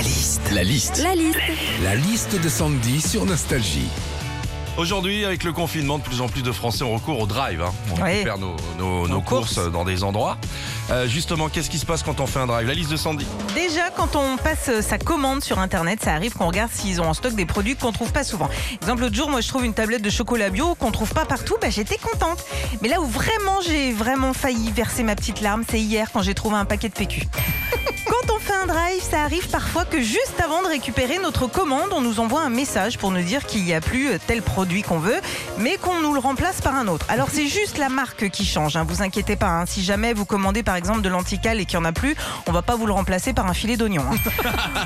La liste. La liste. La liste. La liste de Sandy sur Nostalgie. Aujourd'hui, avec le confinement, de plus en plus de Français ont recours au drive. hein. On Oui. récupère nos, nos- nos courses. courses dans des endroits. Euh, justement, qu'est-ce qui se passe quand on fait un drive? La liste de Sandy. Déjà, quand on passe sa commande sur Internet, ça arrive qu'on regarde s'ils ont en stock des produits qu'on trouve pas souvent. Exemple, l'autre jour, moi, je trouve une tablette de chocolat bio qu'on trouve pas partout. Bah, j'étais contente. Mais là où vraiment j'ai vraiment failli verser ma petite larme, c'est hier quand j'ai trouvé un paquet de PQ. Quand on fait un drive, ça arrive parfois que juste avant de récupérer notre commande, on nous envoie un message pour nous dire qu'il n'y a plus tel produit qu'on veut, mais qu'on nous le remplace par un autre. Alors c'est juste la marque qui change, hein, vous inquiétez pas. hein. Si jamais vous commandez par exemple de l'antical et qu'il n'y en a plus, on va pas vous le remplacer par un filet d'oignon. hein.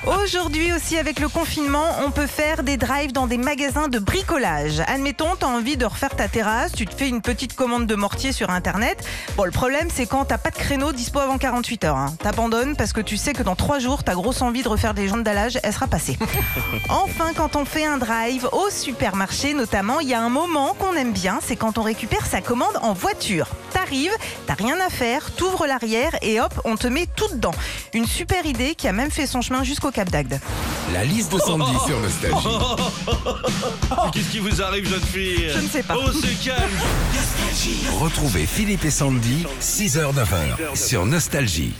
Aujourd'hui aussi avec le confinement, on peut faire des drives dans des magasins de bricolage. Admettons, tu as envie de refaire ta terrasse, tu te fais une petite commande de mortier sur internet. Bon, le problème c'est quand t'as pas de créneau dispo avant 48 heures. Hein. T'abandonnes parce que tu sais que dans 3 jours, ta grosse envie de refaire des jantes d'allage, elle sera passée. enfin, quand on fait un drive au supermarché notamment, il y a un moment qu'on aime bien, c'est quand on récupère sa commande en voiture. T'arrives, t'as rien à faire, t'ouvres l'arrière et hop, on te met tout dedans. Une super idée qui a même fait son chemin jusqu'au Cap d'Agde. La liste de Sandy sur Nostalgie. Qu'est-ce qui vous arrive, jeune fille? Je ne sais pas. Oh, c'est calme Retrouvez Philippe et Sandy, 6h-9h sur Nostalgie.